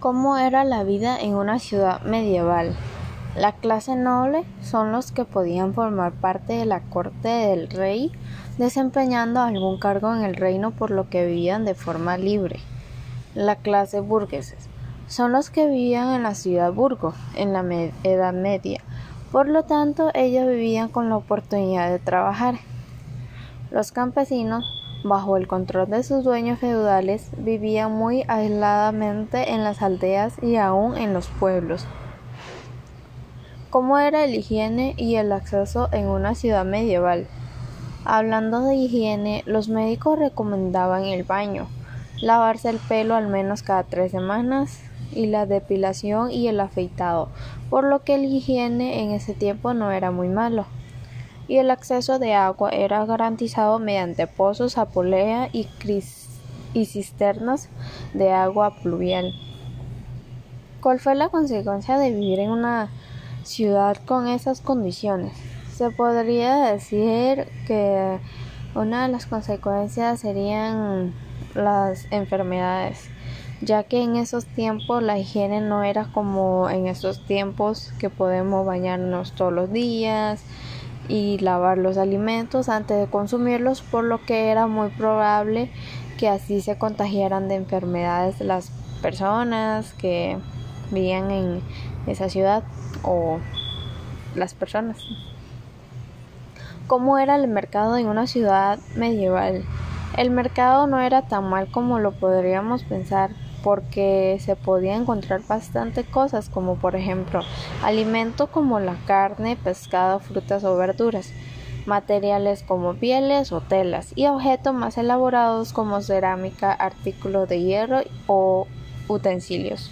¿Cómo era la vida en una ciudad medieval? La clase noble son los que podían formar parte de la corte del rey, desempeñando algún cargo en el reino por lo que vivían de forma libre. La clase burgueses son los que vivían en la ciudad burgo, en la Edad Media. Por lo tanto, ellos vivían con la oportunidad de trabajar. Los campesinos bajo el control de sus dueños feudales, vivían muy aisladamente en las aldeas y aún en los pueblos. ¿Cómo era el higiene y el acceso en una ciudad medieval? Hablando de higiene, los médicos recomendaban el baño, lavarse el pelo al menos cada tres semanas y la depilación y el afeitado, por lo que el higiene en ese tiempo no era muy malo y el acceso de agua era garantizado mediante pozos a polea y, y cisternas de agua pluvial. ¿Cuál fue la consecuencia de vivir en una ciudad con esas condiciones? Se podría decir que una de las consecuencias serían las enfermedades, ya que en esos tiempos la higiene no era como en esos tiempos que podemos bañarnos todos los días, y lavar los alimentos antes de consumirlos, por lo que era muy probable que así se contagiaran de enfermedades las personas que vivían en esa ciudad o las personas. ¿Cómo era el mercado en una ciudad medieval? El mercado no era tan mal como lo podríamos pensar, porque se podía encontrar bastante cosas como por ejemplo alimento como la carne, pescado, frutas o verduras, materiales como pieles o telas y objetos más elaborados como cerámica, artículos de hierro o utensilios.